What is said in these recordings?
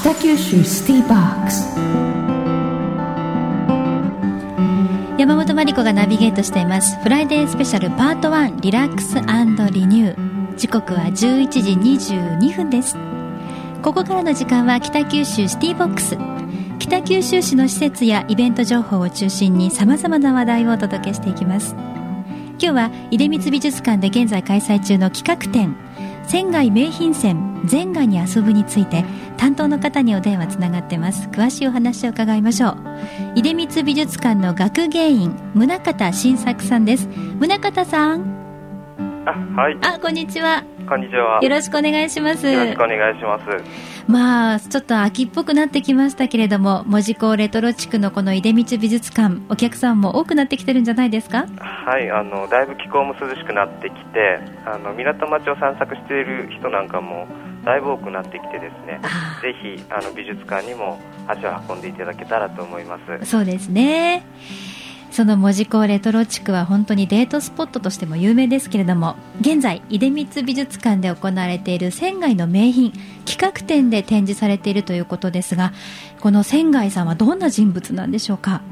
北九州シティバックス。山本真理子がナビゲートしています。フライデースペシャルパート1リラックスリニュー。時刻は11時22分です。ここからの時間は北九州シティボックス。北九州市の施設やイベント情報を中心にさまざまな話題をお届けしていきます。今日は出光美術館で現在開催中の企画展仙外名品線前外に遊ぶについて担当の方にお電話つながってます。詳しいお話を伺いましょう。出光美術館の学芸員宗像新作さんです。宗像さん。あはい。あこんにちは。こんにちは。よろしくお願いします。よろしくお願いしますまあちょっと秋っぽくなってきましたけれども門司港レトロ地区のこの出光美術館お客さんも多くなってきてるんじゃないですか？はいあのだいぶ気候も涼しくなってきてあの港町を散策している人なんかもだいぶ多くなってきてですね。ぜひあの美術館にも足を運んでいただけたらと思います。そうですねその門司港レトロ地区は本当にデートスポットとしても有名ですけれども現在出光美術館で行われている仙外の名品企画展で展示されているということですがこの仙外さんはどんな人物なんでしょうか？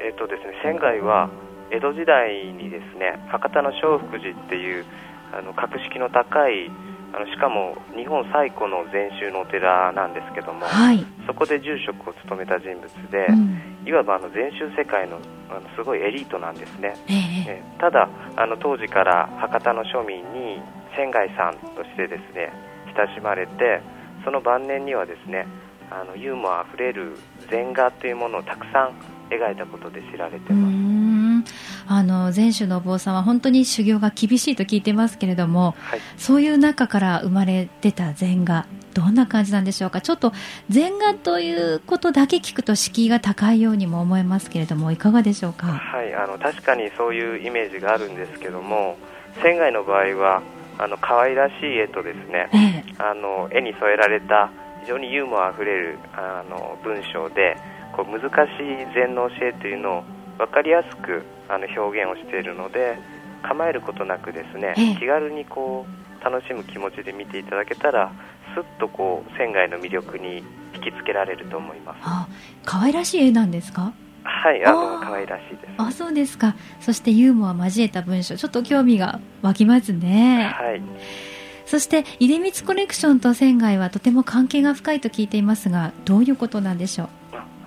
えっ、ー、とですね仙外は江戸時代にですね博多の正福寺っていうあの格式の高いあのしかも日本最古の禅宗のお寺なんですけども、はい、そこで住職を務めた人物で、うん、いわばあの禅宗世界のあのすごいエリートなんですね、えー、ただあの当時から博多の庶民に仙外さんとしてですね親しまれてその晩年にはですねあのユーモアあふれる禅画というものをたくさん描いたことで知られてますあの禅宗のお坊さんは本当に修行が厳しいと聞いてますけれども、はい、そういう中から生まれ出た禅画どんな感じなんでしょうか？ちょっと禅画ということだけ聞くと敷居が高いようにも思えますけれどもいかがでしょうか？はい。あの確かにそういうイメージがあるんですけども仙外の場合はあの可愛らしい絵とですね、ええ、あの絵に添えられた非常にユーモアあふれるあの文章でこう難しい禅の教えというのを分かりやすくあの表現をしているので構えることなくですね、気軽にこう楽しむ気持ちで見ていただけたらすっとこう仙外の魅力に引きつけられると思います。あ、可愛らしい絵なんですか？はい、あの可愛らしいです。あ、そうですか。そしてユーモア交えた文章、ちょっと興味が湧きますね。はい。そして出光コレクションと仙外はとても関係が深いと聞いていますが、どういうことなんでしょう？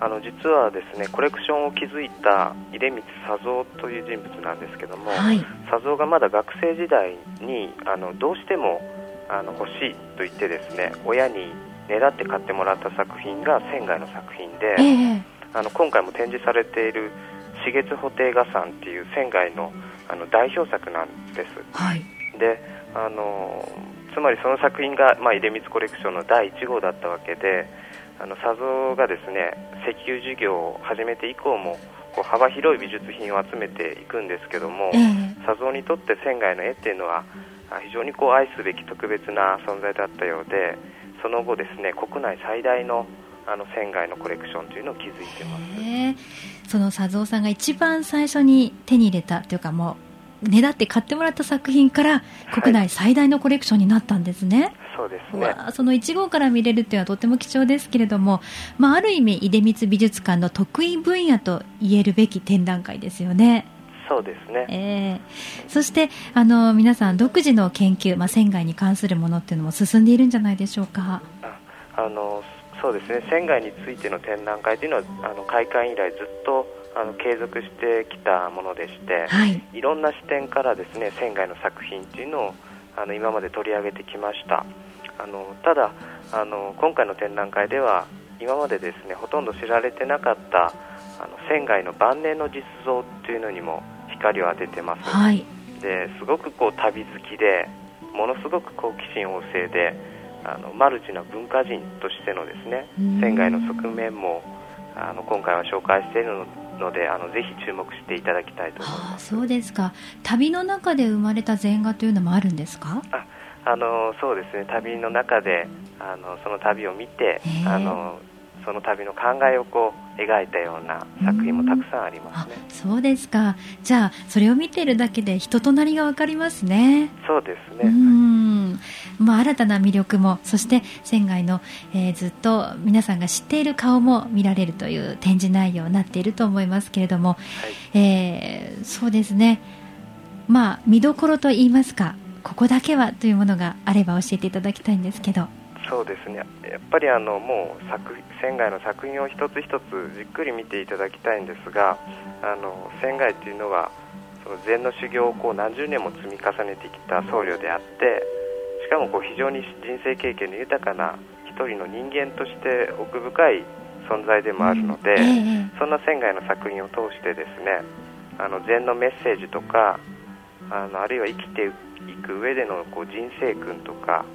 あの実はですねコレクションを築いた出光佐三という人物なんですけども、はい、佐三がまだ学生時代にあのどうしてもあの欲しいと言ってですね親に狙って買ってもらった作品が仙外の作品で、えー、あの今回も展示されている「四月布袋画山」っていう仙外のあの代表作なんです。はい、であのつまりその作品が、まあ、出光コレクションの第1号だったわけであの佐蔵がですね石油事業を始めて以降もこう幅広い美術品を集めていくんですけども、えー、佐蔵にとって仙外の絵っていうのは非常にこう愛すべき特別な存在だったようでその後ですね国内最大のあの仙外のコレクションというのを築いてます。その佐蔵さんが一番最初に手に入れたというかもうねだって買ってもらった作品から国内最大のコレクションになったんですね、はいそうですね。その1号から見れるっていうのはとても貴重ですけれども、まあ、ある意味出光美術館の得意分野と言えるべき展覧会ですよね。そうですね、えー、そしてあの皆さん独自の研究、まあ、船外に関するものっていうのも進んでいるんじゃないでしょうか。あのそうですね。船外についての展覧会というのはあの開館以来ずっとあの継続してきたものでして、はい、いろんな視点からですね船外の作品っていうのをあの今まで取り上げてきました。あのただあの今回の展覧会では今までですねほとんど知られてなかったあの仙外の晩年の実像っていうのにも光を当ててます、はい、ですごくこう旅好きでものすごく好奇心旺盛であのマルチな文化人としてのですね仙外の側面もあの今回は紹介しているのであのぜひ注目していただきたいと思います。そうですか。旅の中で生まれた禅画というのもあるんですか？ああのそうですね。旅の中であのその旅を見てあのその旅の考えをこう描いたような作品もたくさんありますね。そうですか。じゃあそれを見てるだけで人となりが分かりますね。そうですねん、まあ、新たな魅力もそして仙外の、えー、ずっと皆さんが知っている顔も見られるという展示内容になっていると思いますけれども、はい、えー、そうですね、まあ、見どころといいますかここだけはというものがあれば教えていただきたいんですけど。そうですね。やっぱりあのもう作仙外の作品を一つ一つじっくり見ていただきたいんですがあの仙外というのはその禅の修行をこう何十年も積み重ねてきた僧侶であってしかもこう非常に人生経験の豊かな一人の人間として奥深い存在でもあるので、そんな仙外の作品を通してですねあの禅のメッセージとかあのあるいは生きていく上でのこう人生訓とか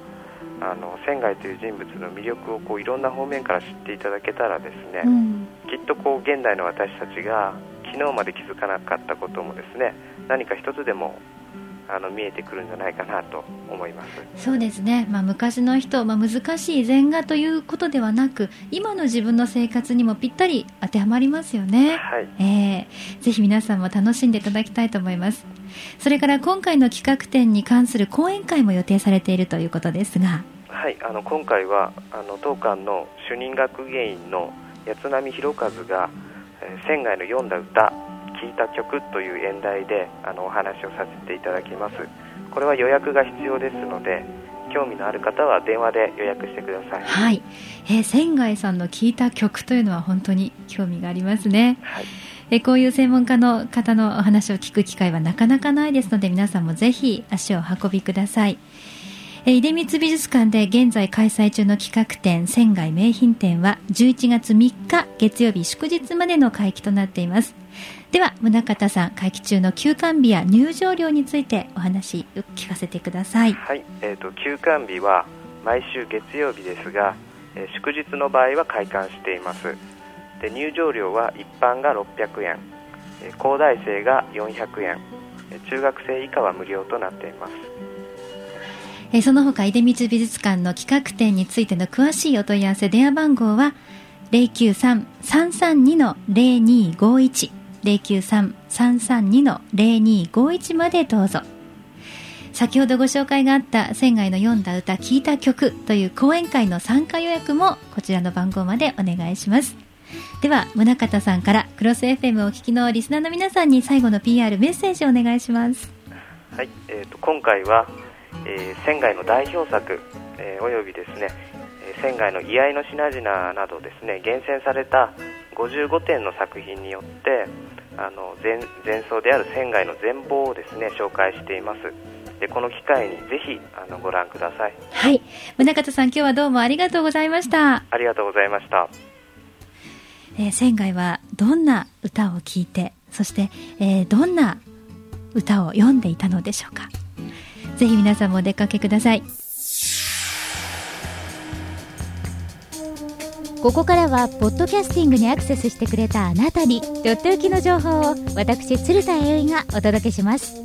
あの仙外という人物の魅力をこういろんな方面から知っていただけたらですね、うん、きっとこう現代の私たちが昨日まで気づかなかったこともですね何か一つでもあの見えてくるんじゃないかなと思います。そうですね、まあ、昔の人、まあ、難しい禅画ということではなく今の自分の生活にもぴったり当てはまりますよね、はい。えー、ぜひ皆さんも楽しんでいただきたいと思います。それから今回の企画展に関する講演会も予定されているということですが。はい。あの今回はあの当館の主任学芸員の八波弘和が、えー、仙外の読んだ歌聞いた曲という演題であのお話をさせていただきます。これは予約が必要ですので興味のある方は電話で予約してください。はい、えー、仙外さんの聞いた曲というのは本当に興味がありますね、はい。えこういう専門家の方のお話を聞く機会はなかなかないですので皆さんもぜひ足を運びください。出光美術館で現在開催中の企画展仙外名品展は11月3日月曜日祝日までの会期となっていますでは宗像さん会期中の休館日や入場料についてお話聞かせてください。はい、えーと、休館日は毎週月曜日ですが、えー、祝日の場合は開館しています。で入場料は一般が600円、えー、高大生が400円。中学生以下は無料となっています。えその他出光美術館の企画展についての詳しいお問い合わせ電話番号は093-332-0251 093-332-0251までどうぞ。先ほどご紹介があった仙外の読んだ歌聞いた曲という講演会の参加予約もこちらの番号までお願いします。では宗像さんからクロス FM をお聞きのリスナーの皆さんに最後の PR メッセージをお願いします。はい、えーと、今回は、えー、仙外の代表作、えー、およびですね仙外の居合の品々などですね厳選された55点の作品によってあの前前奏である仙外の全貌をですね紹介しています。でこの機会にぜひあのご覧ください。はい。宗像さん今日はどうもありがとうございました。ありがとうございました、えー、仙外はどんな歌を聴いてそして、えー、どんな歌を読んでいたのでしょうか。ぜひ皆さんもお出かけくださいここからはポッドキャスティングにアクセスしてくれたあなたにとっておきの情報を私鶴田英がお届けします。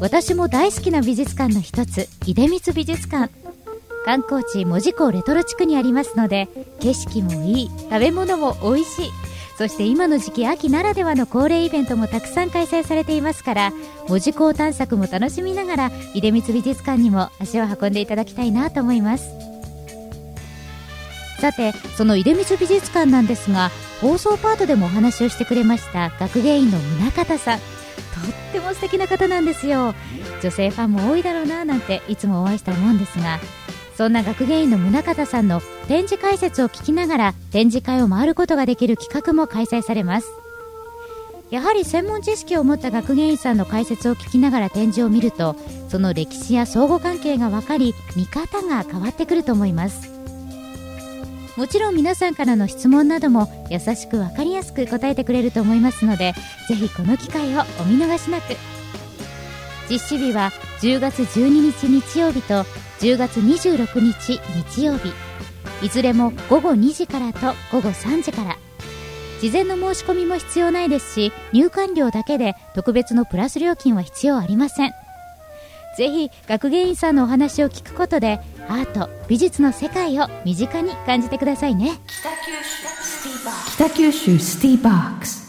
私も大好きな美術館の一つ出光美術館。観光地門司港レトロ地区にありますので景色もいい食べ物も美味しい。そして今の時期秋ならではの恒例イベントもたくさん開催されていますから門司港探索も楽しみながら出光美術館にも足を運んでいただきたいなと思います。さてその出光美術館なんですが放送パートでもお話をしてくれました学芸員の宗像さん。とっても素敵な方なんですよ。女性ファンも多いだろうななんていつもお会いした思うんですが。そんな学芸員の宗像さんの展示解説を聞きながら展示会を回ることができる企画も開催されます。やはり専門知識を持った学芸員さんの解説を聞きながら展示を見るとその歴史や相互関係が分かり見方が変わってくると思います。もちろん皆さんからの質問なども優しく分かりやすく答えてくれると思いますのでぜひこの機会をお見逃しなく。実施日は10月12日日曜日と10月26日日曜日。いずれも午後2時からと午後3時から。事前の申し込みも必要ないですし入館料だけで特別のプラス料金は必要ありません。ぜひ学芸員さんのお話を聞くことでアート美術の世界を身近に感じてくださいね。北九州スティーバック。ス